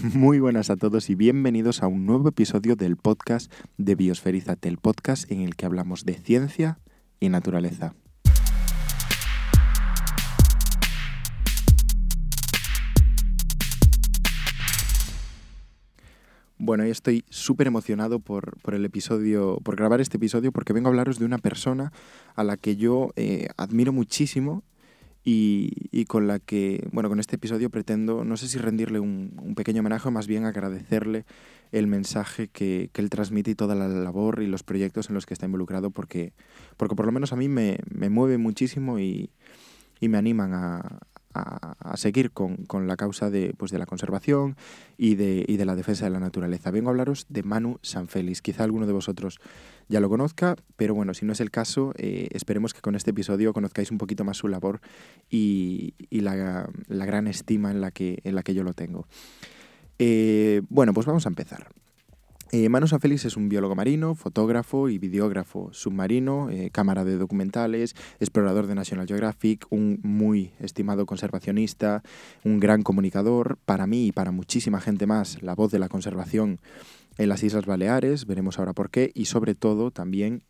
Muy buenas a todos y bienvenidos a un nuevo episodio del podcast de Biosferízate, el podcast en el que hablamos de ciencia y naturaleza. Bueno, y estoy súper emocionado por, el episodio, por grabar este episodio, porque vengo a hablaros de una persona a la que yo eh, admiro muchísimo y, con la que, bueno, con este episodio pretendo, no sé si rendirle un, pequeño homenaje o más bien agradecerle el mensaje que, él transmite y toda la labor y los proyectos en los que está involucrado, porque, porque por lo menos a mí me, me mueve muchísimo y, y me animan a, a, seguir con, con, la causa de, pues, de la conservación y de, y de, la defensa de la naturaleza. Vengo a hablaros de Manu Sanfélix. Quizá alguno de vosotros ya lo conozca, pero bueno, si no es el caso, eh, esperemos que con este episodio conozcáis un poquito más su labor y, y la, la, gran estima en la que, en la que yo lo tengo. Eh, bueno, pues vamos a empezar. Eh, Manu Sanfélix es un biólogo marino, fotógrafo y videógrafo submarino, eh, cámara de documentales, explorador de National Geographic, un muy estimado conservacionista, un gran comunicador, para mí y para muchísima gente más, la voz de la conservación en las Islas Baleares, veremos ahora por qué, y sobre todo también,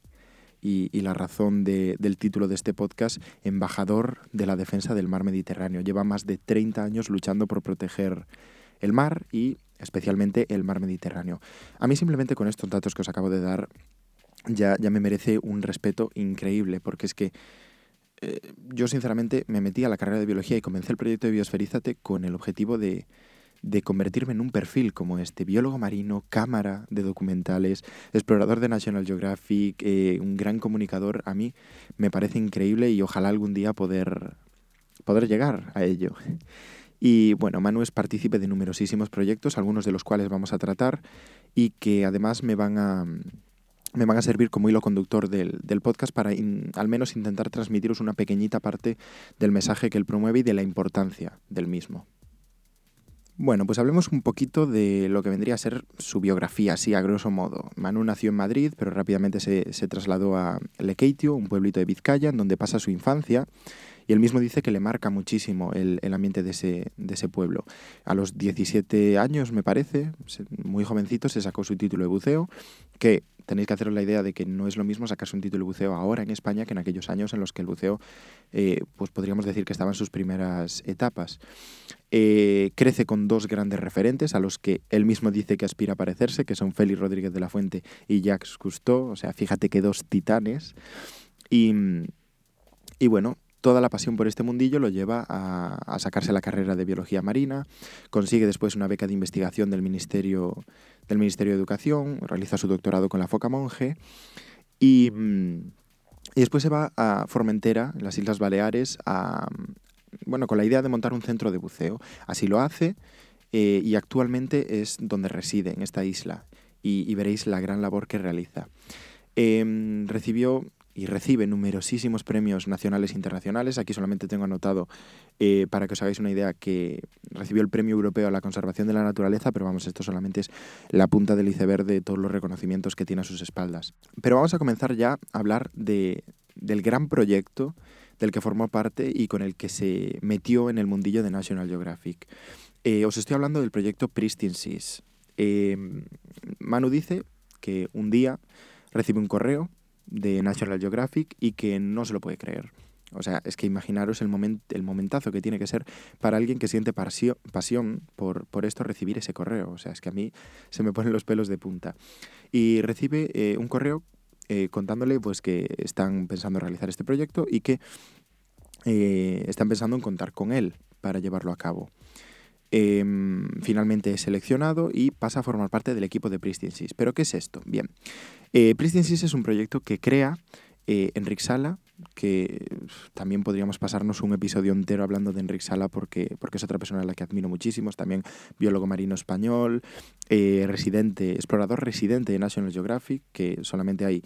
y, la razón del título de este podcast, embajador de la defensa del mar Mediterráneo. Lleva más de 30 años luchando por proteger el mar y especialmente el mar Mediterráneo. A mí simplemente con estos datos que os acabo de dar ya, ya me merece un respeto increíble, porque es que eh, yo sinceramente me metí a la carrera de biología y comencé el proyecto de Biosferízate con el objetivo de, de convertirme en un perfil como este, biólogo marino, cámara de documentales, explorador de National Geographic, eh, un gran comunicador, a mí me parece increíble y ojalá algún día poder, poder llegar a ello. Y bueno, Manu es partícipe de numerosísimos proyectos, algunos de los cuales vamos a tratar y que además me van a, me van a servir como hilo conductor del, podcast para al menos intentar transmitiros una pequeñita parte del mensaje que él promueve y de la importancia del mismo. Bueno, pues hablemos un poquito de lo que vendría a ser su biografía, así a grosso modo. Manu nació en Madrid, pero rápidamente se, se trasladó a Lekeitio, un pueblito de Vizcaya, en donde pasa su infancia y él mismo dice que le marca muchísimo el, ambiente de ese, de ese, pueblo. A los 17 años, me parece, muy jovencito, se sacó su título de buceo, que tenéis que haceros la idea de que no es lo mismo sacarse un título de buceo ahora en España que en aquellos años en los que el buceo, eh, pues podríamos decir que estaba en sus primeras etapas. Eh, crece con dos grandes referentes a los que él mismo dice que aspira a parecerse, que son Félix Rodríguez de la Fuente y Jacques Cousteau, o sea, fíjate que dos titanes. Y, y bueno, toda la pasión por este mundillo lo lleva a, sacarse la carrera de biología marina, consigue después una beca de investigación del Ministerio, del Ministerio de Educación, realiza su doctorado con la Foca Monje y, mm, y después se va a Formentera, en las Islas Baleares, a, bueno, con la idea de montar un centro de buceo. Así lo hace eh, y actualmente es donde reside, en esta isla, y, veréis la gran labor que realiza. Em, recibió y recibe numerosísimos premios nacionales e internacionales. Aquí solamente tengo anotado, eh, para que os hagáis una idea, que recibió el Premio Europeo a la Conservación de la Naturaleza, pero vamos, esto solamente es la punta del iceberg de todos los reconocimientos que tiene a sus espaldas. Pero vamos a comenzar ya a hablar de, del gran proyecto del que formó parte y con el que se metió en el mundillo de National Geographic. Eh, os estoy hablando del proyecto Pristine Seas. Eh, Manu dice que un día recibe un correo de National Geographic y que no se lo puede creer. O sea, es que imaginaros el, moment, el momentazo que tiene que ser para alguien que siente pasión por, por, esto recibir ese correo. O sea, es que a mí se me ponen los pelos de punta. Y recibe eh, un correo eh, contándole pues, que están pensando en realizar este proyecto y que eh, están pensando en contar con él para llevarlo a cabo. Em, finalmente es seleccionado y pasa a formar parte del equipo de Pristine Seas. ¿Pero qué es esto? Bien, eh, Pristine Seas es un proyecto que crea eh, Enric Sala, que también podríamos pasarnos un episodio entero hablando de Enric Sala porque, porque es otra persona a la que admiro muchísimo, es también biólogo marino español, eh, residente, explorador residente de National Geographic, que solamente hay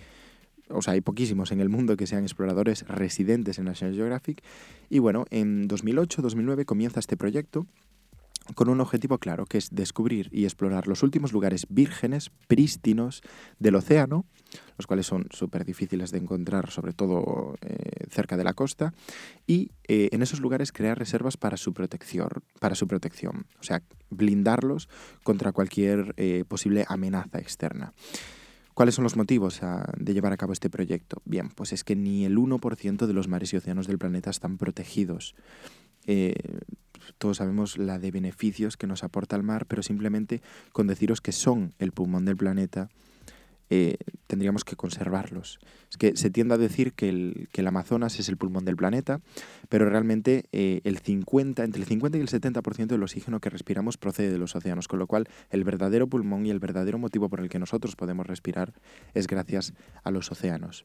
o sea, hay poquísimos en el mundo que sean exploradores residentes en National Geographic. Y bueno, en 2008-2009 comienza este proyecto con un objetivo claro, que es descubrir y explorar los últimos lugares vírgenes, prístinos del océano, los cuales son súper difíciles de encontrar, sobre todo eh, cerca de la costa, y eh, en esos lugares crear reservas para su protección, para su protección, o sea, blindarlos contra cualquier eh, posible amenaza externa. ¿Cuáles son los motivos de llevar a cabo este proyecto? Bien, pues es que ni el 1% de los mares y océanos del planeta están protegidos. Eh, todos sabemos la de beneficios que nos aporta el mar, pero simplemente con deciros que son el pulmón del planeta, eh, tendríamos que conservarlos. Es que se tiende a decir que el, que el Amazonas es el pulmón del planeta, pero realmente eh, el 50, entre el 50 y el 70% del oxígeno que respiramos procede de los océanos, con lo cual el verdadero pulmón y el verdadero motivo por el que nosotros podemos respirar es gracias a los océanos.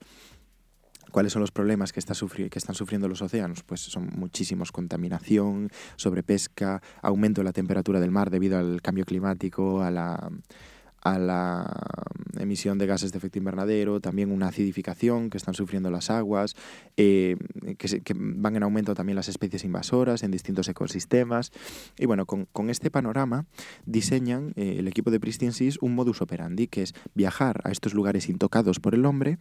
¿Cuáles son los problemas que, está que, están sufriendo los océanos? Pues son muchísimos, contaminación, sobrepesca, aumento de la temperatura del mar debido al cambio climático, a la, a la emisión de gases de efecto invernadero, también una acidificación que están sufriendo las aguas, eh, que, van en aumento también las especies invasoras en distintos ecosistemas. Y bueno, con, este panorama diseñan eh, el equipo de Pristine Seas un modus operandi, que es viajar a estos lugares intocados por el hombre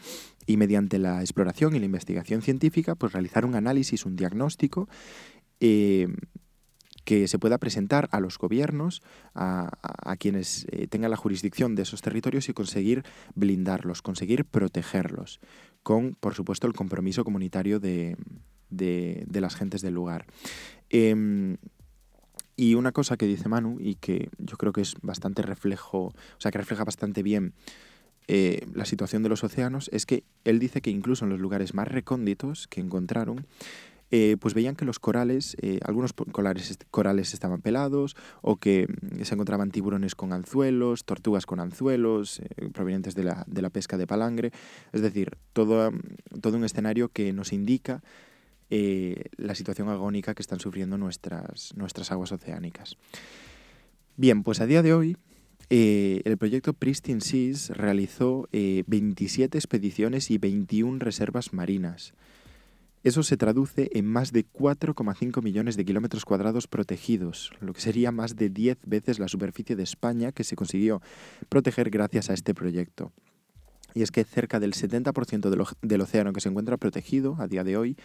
y mediante la exploración y la investigación científica, pues realizar un análisis, un diagnóstico. Eh, que se pueda presentar a los gobiernos, a, quienes eh, tengan la jurisdicción de esos territorios y conseguir blindarlos, conseguir protegerlos, con, por supuesto, el compromiso comunitario de, las gentes del lugar. Em, y una cosa que dice Manu, y que yo creo que es bastante reflejo, o sea, que refleja bastante bien eh, la situación de los océanos, es que él dice que incluso en los lugares más recónditos que encontraron, eh, pues veían que los corales, eh, algunos corales, corales estaban pelados o que mm, se encontraban tiburones con anzuelos, tortugas con anzuelos, eh, provenientes de la, de la, pesca de palangre. Es decir, todo, mm, todo un escenario que nos indica la situación agónica que están sufriendo nuestras, nuestras aguas oceánicas. Bien, pues a día de hoy el proyecto Pristine Seas realizó 27 expediciones y 21 reservas marinas. Eso se traduce en más de 4,5 millones de kilómetros cuadrados protegidos, lo que sería más de 10 veces la superficie de España que se consiguió proteger gracias a este proyecto. Y es que cerca del 70% del, océano que se encuentra protegido a día de hoy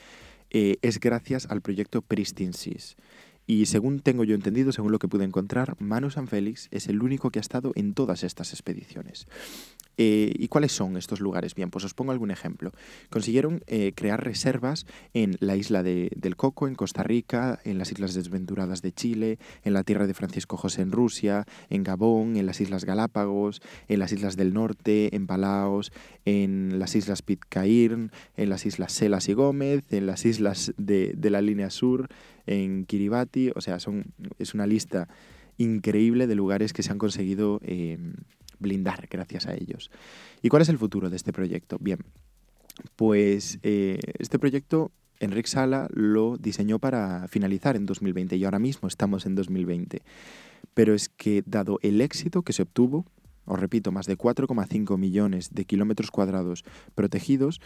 eh, es gracias al proyecto Pristine Seas. Y según tengo yo entendido, según lo que pude encontrar, Manu San Félix es el único que ha estado en todas estas expediciones. Eh, ¿Y cuáles son estos lugares? Bien, pues os pongo algún ejemplo. Consiguieron eh, crear reservas en la isla de, del Coco, en Costa Rica, en las Islas Desventuradas de Chile, en la tierra de Francisco José en Rusia, en Gabón, en las Islas Galápagos, en las Islas del Norte, en Palaos, en las Islas Pitcairn, en las Islas Selas y Gómez, en las Islas de, de la Línea Sur, en Kiribati. O sea, son, es una lista increíble de lugares que se han conseguido eh, blindar gracias a ellos. ¿Y cuál es el futuro de este proyecto? Bien, pues eh, este proyecto Enric Sala lo diseñó para finalizar en 2020 y ahora mismo estamos en 2020. Pero es que dado el éxito que se obtuvo, os repito, más de 4,5 millones de kilómetros cuadrados protegidos,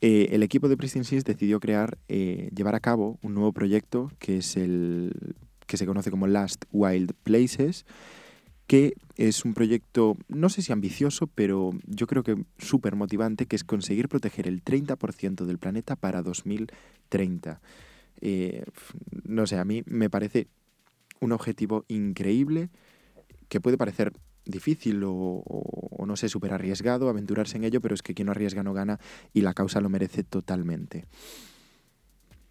eh, el equipo de Pristine Seas decidió crear, eh, llevar a cabo un nuevo proyecto que es el que se conoce como Last Wild Places, que es un proyecto, no sé si ambicioso, pero yo creo que súper motivante, que es conseguir proteger el 30% del planeta para 2030. Eh, no sé, a mí me parece un objetivo increíble que puede parecer difícil o, no sé, súper arriesgado aventurarse en ello, pero es que quien no arriesga no gana y la causa lo merece totalmente.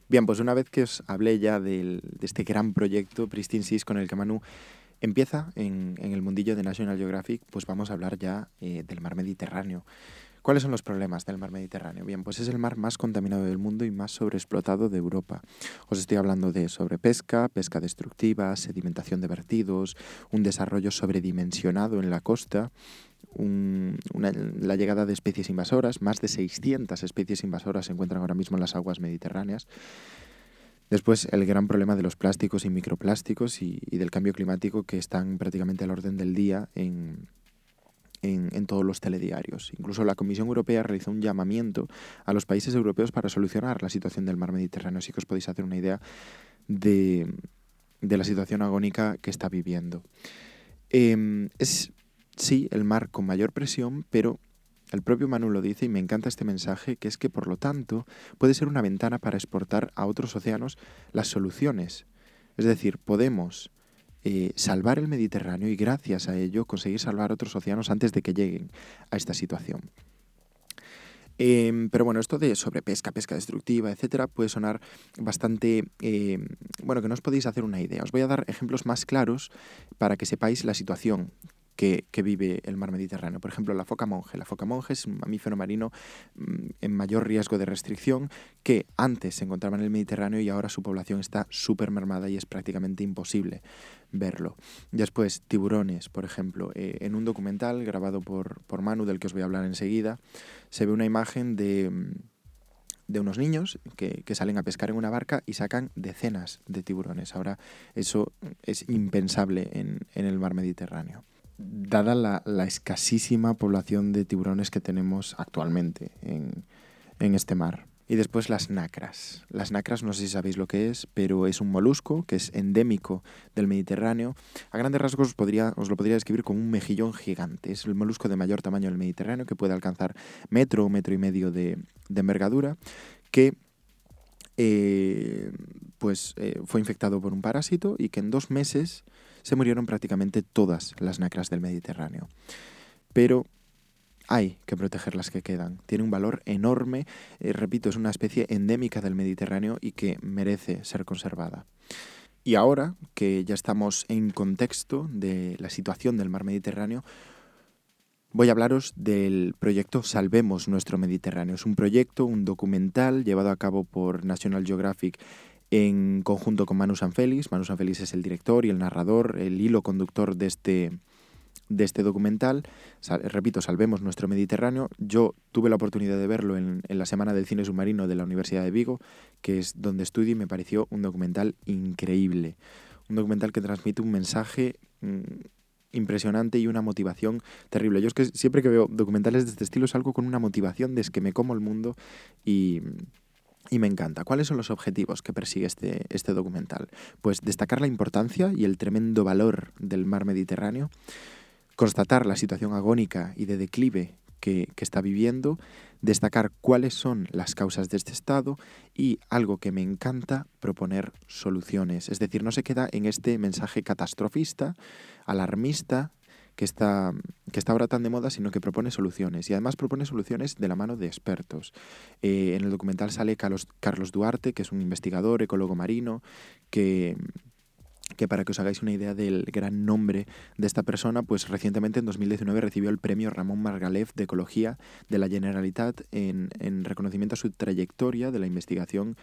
Bien, pues una vez que os hablé ya de este gran proyecto Pristine con el que Manu empieza en, el mundillo de National Geographic, pues vamos a hablar ya eh, del mar Mediterráneo. ¿Cuáles son los problemas del mar Mediterráneo? Bien, pues es el mar más contaminado del mundo y más sobreexplotado de Europa. Os estoy hablando de sobrepesca, pesca destructiva, sedimentación de vertidos, un desarrollo sobredimensionado en la costa, la llegada de especies invasoras, más de 600 especies invasoras se encuentran ahora mismo en las aguas mediterráneas, Después, el gran problema de los plásticos y microplásticos y, del cambio climático que están prácticamente al orden del día en, en, todos los telediarios. Incluso la Comisión Europea realizó un llamamiento a los países europeos para solucionar la situación del mar Mediterráneo. Así que os podéis hacer una idea de, de la situación agónica que está viviendo. Em, es, sí, el mar con mayor presión, pero el propio Manu lo dice y me encanta este mensaje, que es que por lo tanto puede ser una ventana para exportar a otros océanos las soluciones. Es decir, podemos eh, salvar el Mediterráneo y gracias a ello conseguir salvar otros océanos antes de que lleguen a esta situación. Em, pero bueno, esto de sobrepesca, pesca destructiva, etcétera, puede sonar bastante. Em, bueno, que no os podéis hacer una idea. Os voy a dar ejemplos más claros para que sepáis la situación que, vive el mar Mediterráneo. Por ejemplo, la foca monje. La foca monje es un mamífero marino mm, en mayor riesgo de restricción que antes se encontraba en el Mediterráneo y ahora su población está súper mermada y es prácticamente imposible verlo. Después, tiburones, por ejemplo. Eh, en un documental grabado por, por Manu, del que os voy a hablar enseguida, se ve una imagen de mm, de unos niños que, salen a pescar en una barca y sacan decenas de tiburones. Ahora eso es impensable en, en el mar Mediterráneo dada la, escasísima población de tiburones que tenemos actualmente en, este mar. Y después las nacras. Las nacras no sé si sabéis lo que es, pero es un molusco que es endémico del Mediterráneo. A grandes rasgos os, podría, os lo podría describir como un mejillón gigante. Es el molusco de mayor tamaño del Mediterráneo que puede alcanzar metro o metro y medio de, envergadura, que eh, pues, eh, fue infectado por un parásito y que en dos meses se murieron prácticamente todas las nacras del Mediterráneo. Pero hay que proteger las que quedan. Tiene un valor enorme, eh, repito, es una especie endémica del Mediterráneo y que merece ser conservada. Y ahora que ya estamos en contexto de la situación del mar Mediterráneo, voy a hablaros del proyecto Salvemos nuestro Mediterráneo. Es un proyecto, un documental llevado a cabo por National Geographic en conjunto con Manu Sanfelis. Manu Sanfelis es el director y el narrador, el hilo conductor de este, de este documental. repito, Salvemos nuestro Mediterráneo. Yo tuve la oportunidad de verlo en, la Semana del Cine Submarino de la Universidad de Vigo, que es donde estudio y me pareció un documental increíble. Un documental que transmite un mensaje mm, impresionante y una motivación terrible. Yo es que siempre que veo documentales de este estilo salgo con una motivación de que me como el mundo y y me encanta. ¿Cuáles son los objetivos que persigue este, este documental? Pues destacar la importancia y el tremendo valor del mar Mediterráneo, constatar la situación agónica y de declive que, que, está viviendo, destacar cuáles son las causas de este estado y, algo que me encanta, proponer soluciones. Es decir, no se queda en este mensaje catastrofista, alarmista, que está, que está ahora tan de moda, sino que propone soluciones. Y además propone soluciones de la mano de expertos. Eh, en el documental sale Carlos, Carlos Duarte, que es un investigador, ecólogo marino, que que para que os hagáis una idea del gran nombre de esta persona, pues recientemente en 2019 recibió el premio Ramón Margalef de Ecología de la Generalitat en, en reconocimiento a su trayectoria de la investigación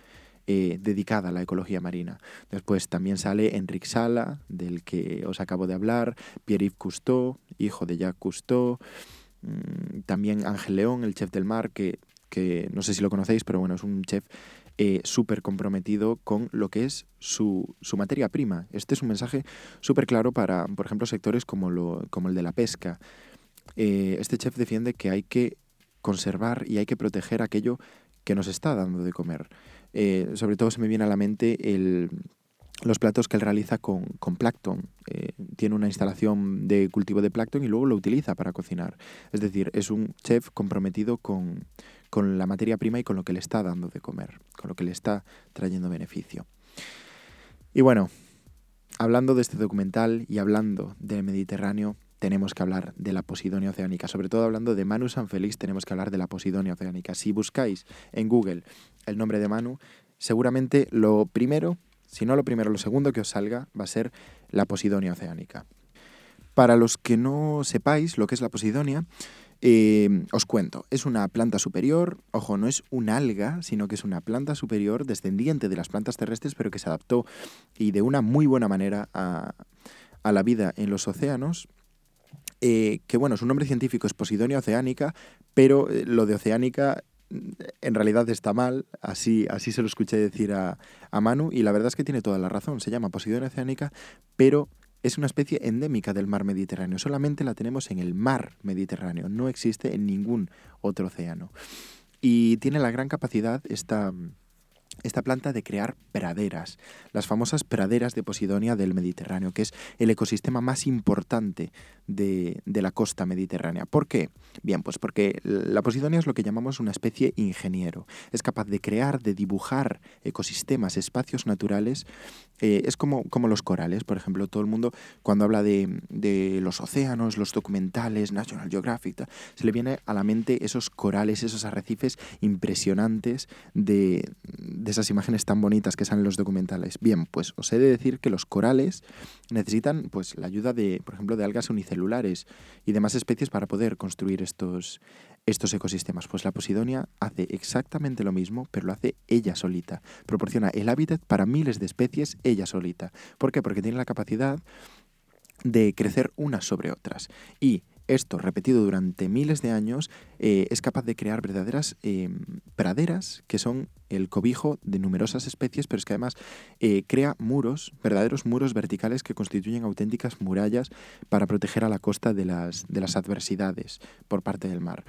eh, dedicada a la ecología marina. Después también sale Enric Sala, del que os acabo de hablar, Pierre-Yves Cousteau, hijo de Jacques Cousteau, mm, también Ángel León, el chef del mar, que, que no sé si lo conocéis, pero bueno, es un chef eh, súper comprometido con lo que es su, su, materia prima. Este es un mensaje súper claro para, por ejemplo, sectores como, lo, como el de la pesca. Eh, este chef defiende que hay que conservar y hay que proteger aquello que nos está dando de comer. Eh, sobre todo se me viene a la mente los platos que él realiza con, con plancton. Eh, tiene una instalación de cultivo de plancton y luego lo utiliza para cocinar. Es decir, es un chef comprometido con, con la materia prima y con lo que le está dando de comer, con lo que le está trayendo beneficio. Y bueno, hablando de este documental y hablando del Mediterráneo, tenemos que hablar de la Posidonia oceánica. Sobre todo hablando de Manu San Félix, tenemos que hablar de la Posidonia oceánica. Si buscáis en Google el nombre de Manu, seguramente lo primero, si no lo primero, lo segundo que os salga va a ser la Posidonia oceánica. Para los que no sepáis lo que es la Posidonia, eh, os cuento, es una planta superior, ojo, no es un alga, sino que es una planta superior descendiente de las plantas terrestres, pero que se adaptó y de una muy buena manera a, a la vida en los océanos eh, que bueno, su nombre científico es Posidonia oceánica, pero eh, lo de oceánica mm, en realidad está mal, así, así se lo escuché decir a, a, Manu, y la verdad es que tiene toda la razón, se llama Posidonia oceánica, pero es una especie endémica del mar Mediterráneo, solamente la tenemos en el mar Mediterráneo, no existe en ningún otro océano. Y tiene la gran capacidad esta, esta planta de crear praderas, las famosas praderas de Posidonia del Mediterráneo, que es el ecosistema más importante de, la costa mediterránea. ¿Por qué? Bien, pues porque la Posidonia es lo que llamamos una especie ingeniero. Es capaz de crear, de dibujar ecosistemas, espacios naturales. Eh, es como, como los corales, por ejemplo, todo el mundo cuando habla de, los océanos, los documentales, National Geographic, se le viene a la mente esos corales, esos arrecifes impresionantes de de esas imágenes tan bonitas que salen en los documentales. Bien, pues os he de decir que los corales necesitan pues la ayuda de, por ejemplo, de algas unicelulares y demás especies para poder construir estos, estos ecosistemas. Pues la Posidonia hace exactamente lo mismo, pero lo hace ella solita. Proporciona el hábitat para miles de especies ella solita. ¿Por qué? Porque tiene la capacidad de crecer unas sobre otras. Y esto, repetido durante miles de años, eh, es capaz de crear verdaderas eh, praderas que son el cobijo de numerosas especies, pero es que además eh, crea muros, verdaderos muros verticales que constituyen auténticas murallas para proteger a la costa de las, de las adversidades por parte del mar.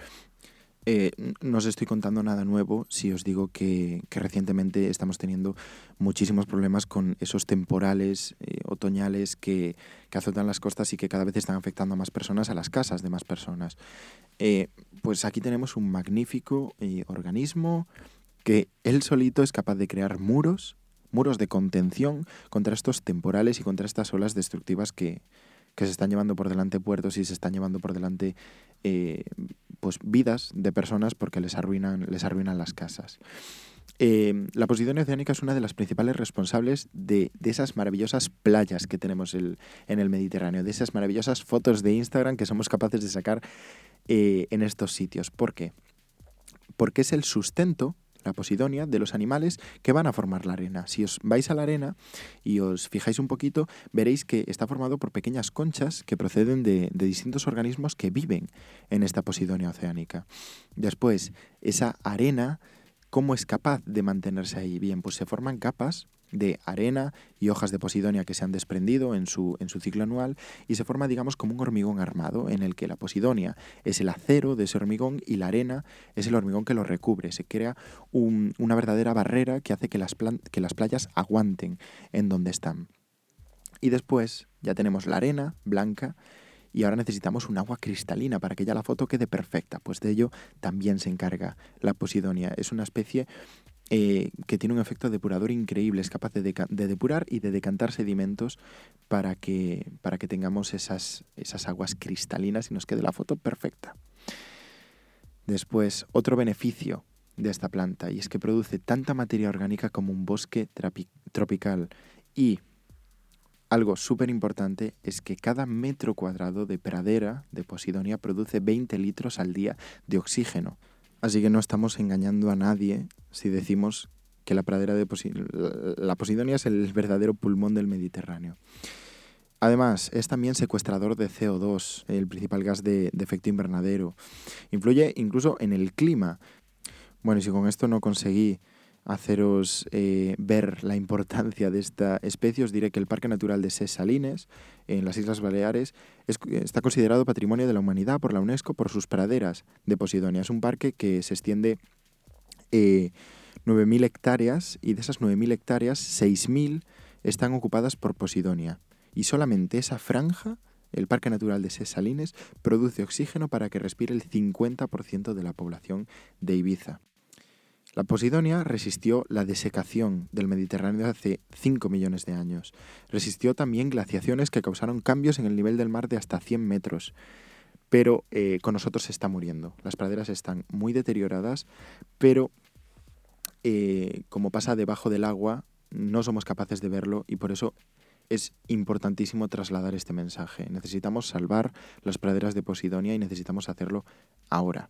Eh, no os estoy contando nada nuevo si os digo que, recientemente estamos teniendo muchísimos problemas con esos temporales eh, otoñales que, azotan las costas y que cada vez están afectando a más personas, a las casas de más personas. Eh, pues aquí tenemos un magnífico organismo que él solito es capaz de crear muros, muros de contención contra estos temporales y contra estas olas destructivas que, que se están llevando por delante puertos y se están llevando por delante pues vidas de personas porque les arruinan, les arruinan las casas. Eh, la Posidonia oceánica es una de las principales responsables de, esas maravillosas playas que tenemos en el Mediterráneo, de esas maravillosas fotos de Instagram que somos capaces de sacar eh, en estos sitios. ¿Por qué? Porque es el sustento la posidonia, de los animales que van a formar la arena. Si os vais a la arena y os fijáis un poquito, veréis que está formado por pequeñas conchas que proceden de, distintos organismos que viven en esta posidonia oceánica. Después, esa arena, ¿cómo es capaz de mantenerse ahí? Bien, pues se forman capas de arena y hojas de posidonia que se han desprendido en su, en su ciclo anual y se forma, digamos, como un hormigón armado en el que la posidonia es el acero de ese hormigón y la arena es el hormigón que lo recubre. Se crea una verdadera barrera que hace que las, que las playas aguanten en donde están. Y después ya tenemos la arena blanca y ahora necesitamos un agua cristalina para que ya la foto quede perfecta. Pues de ello también se encarga la posidonia. Es una especie eh, que tiene un efecto depurador increíble, es capaz de, depurar y de decantar sedimentos para que, para que tengamos esas, esas aguas cristalinas y nos quede la foto perfecta. Después, otro beneficio de esta planta y es que produce tanta materia orgánica como un bosque tropical y algo súper importante es que cada metro cuadrado de pradera de Posidonia produce 20 litros al día de oxígeno, Así que no estamos engañando a nadie si decimos que la pradera de la Posidonia es el verdadero pulmón del Mediterráneo. Además, es también secuestrador de CO2, el principal gas de, de efecto invernadero. Influye incluso en el clima. Bueno, y si con esto no conseguí haceros eh, ver la importancia de esta especie, os diré que el Parque Natural de Ses Salines, en las Islas Baleares, está considerado Patrimonio de la Humanidad por la UNESCO por sus praderas de Posidonia. Es un parque que se extiende eh, 9.000 hectáreas y de esas 9.000 hectáreas, 6.000 están ocupadas por Posidonia. Y solamente esa franja, el Parque Natural de Ses Salines, produce oxígeno para que respire el 50% de la población de Ibiza. La Posidonia resistió la desecación del Mediterráneo hace 5 millones de años. Resistió también glaciaciones que causaron cambios en el nivel del mar de hasta 100 metros. Pero eh, con nosotros se está muriendo. Las praderas están muy deterioradas, pero eh, como pasa debajo del agua, no somos capaces de verlo y por eso es importantísimo trasladar este mensaje. Necesitamos salvar las praderas de Posidonia y necesitamos hacerlo ahora.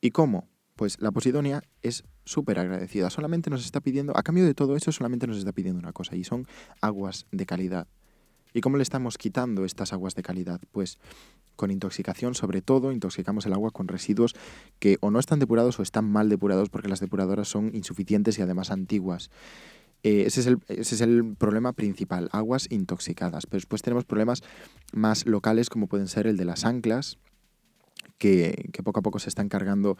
¿Y cómo? Pues la Posidonia es súper agradecida. Solamente nos está pidiendo, a cambio de todo eso, solamente nos está pidiendo una cosa y son aguas de calidad. ¿Y cómo le estamos quitando estas aguas de calidad? Pues con intoxicación, sobre todo, intoxicamos el agua con residuos que o no están depurados o están mal depurados porque las depuradoras son insuficientes y además antiguas. Eh, ese, es el, ese, es el, problema principal, aguas intoxicadas. Pero después tenemos problemas más locales como pueden ser el de las anclas, que, poco a poco se están cargando,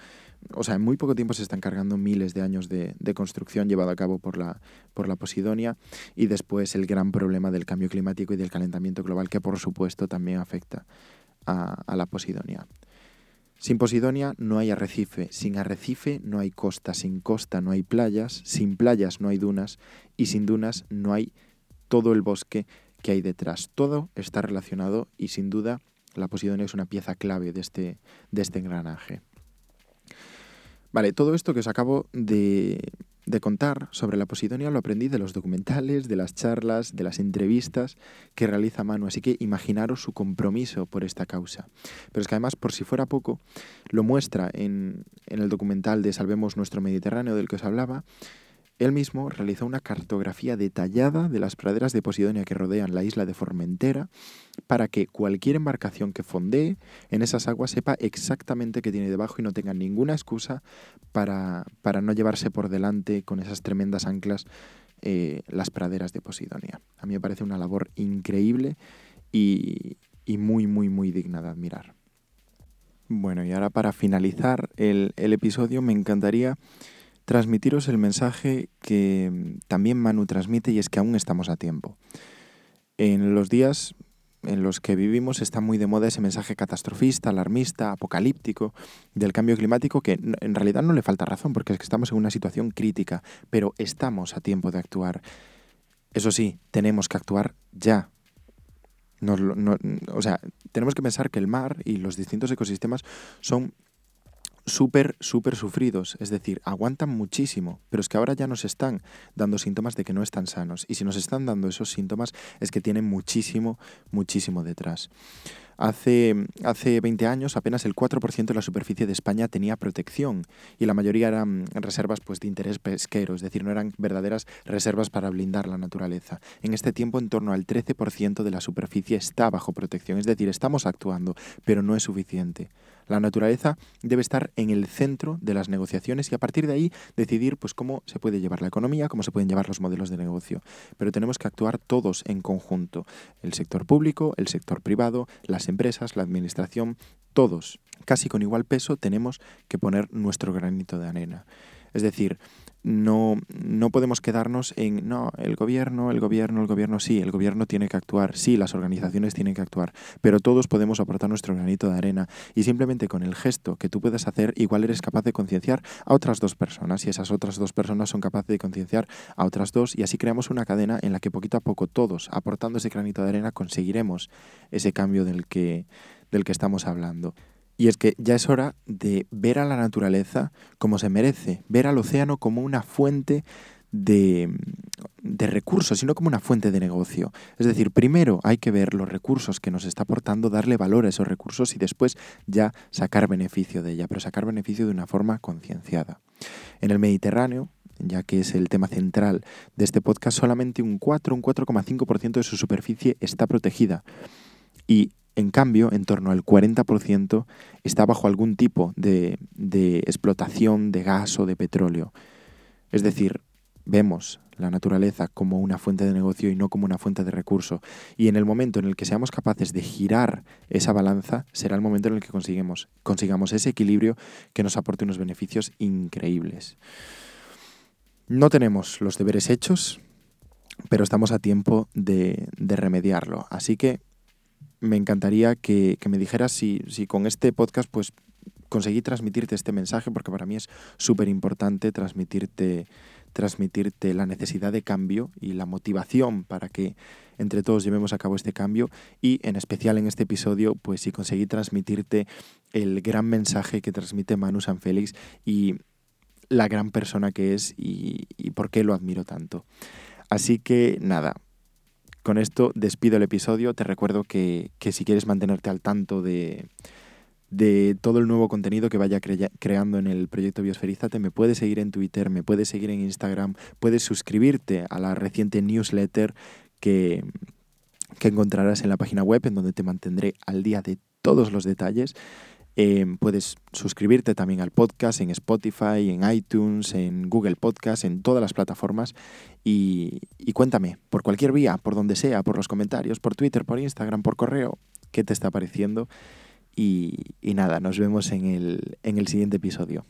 o sea, en muy poco tiempo se están cargando miles de años de, construcción llevado a cabo por la, por la Posidonia y después el gran problema del cambio climático y del calentamiento global que por supuesto también afecta a, a la Posidonia. Sin Posidonia no hay arrecife, sin arrecife no hay costa, sin costa no hay playas, sin playas no hay dunas y sin dunas no hay todo el bosque que hay detrás. Todo está relacionado y sin duda la Posidonia es una pieza clave de este, de este engranaje. Vale, todo esto que os acabo de, contar sobre la Posidonia lo aprendí de los documentales, de las charlas, de las entrevistas que realiza Manu, así que imaginaros su compromiso por esta causa. Pero es que además, por si fuera poco, lo muestra en el documental de Salvemos nuestro Mediterráneo del que os hablaba, él mismo realizó una cartografía detallada de las praderas de Posidonia que rodean la isla de Formentera para que cualquier embarcación que fondee en esas aguas sepa exactamente qué tiene debajo y no tenga ninguna excusa para, no llevarse por delante con esas tremendas anclas eh, las praderas de Posidonia. A mí me parece una labor increíble y, muy, muy, muy digna de admirar. Bueno, y ahora para finalizar el, el episodio me encantaría transmitiros el mensaje que mm, también Manu transmite y es que aún estamos a tiempo. En los días en los que vivimos está muy de moda ese mensaje catastrofista, alarmista, apocalíptico del cambio climático que en realidad no le falta razón porque es que estamos en una situación crítica, pero estamos a tiempo de actuar. Eso sí, tenemos que actuar ya. o sea, tenemos que pensar que el mar y los distintos ecosistemas son súper, súper sufridos, es decir, aguantan muchísimo, pero es que ahora ya nos están dando síntomas de que no están sanos. Y si nos están dando esos síntomas es que tienen muchísimo, muchísimo detrás. Hace, hace 20 años apenas el 4% de la superficie de España tenía protección y la mayoría eran reservas pues, de interés pesquero, es decir, no eran verdaderas reservas para blindar la naturaleza. En este tiempo en torno al 13% de la superficie está bajo protección, es decir, estamos actuando, pero no es suficiente. La naturaleza debe estar en el centro de las negociaciones y a partir de ahí decidir pues, cómo se puede llevar la economía, cómo se pueden llevar los modelos de negocio. Pero tenemos que actuar todos en conjunto, el sector público, el sector privado, las empresas, la administración, todos, casi con igual peso, tenemos que poner nuestro granito de arena. Es decir, no, no podemos quedarnos en, no, el gobierno, el gobierno, el gobierno, sí, el gobierno tiene que actuar, sí, las organizaciones tienen que actuar, pero todos podemos aportar nuestro granito de arena y simplemente con el gesto que tú puedes hacer, igual eres capaz de concienciar a otras dos personas y esas otras dos personas son capaces de concienciar a otras dos y así creamos una cadena en la que poquito a poco todos, aportando ese granito de arena, conseguiremos ese cambio del que, del que estamos hablando. Y es que ya es hora de ver a la naturaleza como se merece, ver al océano como una fuente de, recursos, sino como una fuente de negocio. Es decir, primero hay que ver los recursos que nos está aportando, darle valor a esos recursos y después ya sacar beneficio de ella, pero sacar beneficio de una forma concienciada. En el Mediterráneo, ya que es el tema central de este podcast, solamente un 4, un 4,5% de su superficie está protegida. Y en cambio, en torno al 40% está bajo algún tipo de, explotación de gas o de petróleo. Es decir, vemos la naturaleza como una fuente de negocio y no como una fuente de recurso. Y en el momento en el que seamos capaces de girar esa balanza, será el momento en el que consigamos, consigamos ese equilibrio que nos aporte unos beneficios increíbles. No tenemos los deberes hechos, pero estamos a tiempo de remediarlo. Así que me encantaría que, me dijeras si, si, con este podcast pues conseguí transmitirte este mensaje, porque para mí es súper importante transmitirte, transmitirte la necesidad de cambio y la motivación para que entre todos llevemos a cabo este cambio y en especial en este episodio, pues si conseguí transmitirte el gran mensaje que transmite Manu San Félix y la gran persona que es y, y por qué lo admiro tanto. Así que nada, con esto despido el episodio. Te recuerdo que, si quieres mantenerte al tanto de, todo el nuevo contenido que vaya creando en el proyecto Biosferízate, me puedes seguir en Twitter, me puedes seguir en Instagram, puedes suscribirte a la reciente newsletter que, que encontrarás en la página web, en donde te mantendré al día de todos los detalles. Em, puedes suscribirte también al podcast en Spotify, en iTunes, en Google Podcast, en todas las plataformas. Y, cuéntame, por cualquier vía, por donde sea, por los comentarios, por Twitter, por Instagram, por correo, qué te está pareciendo. Y, y nada, nos vemos en el, en el siguiente episodio.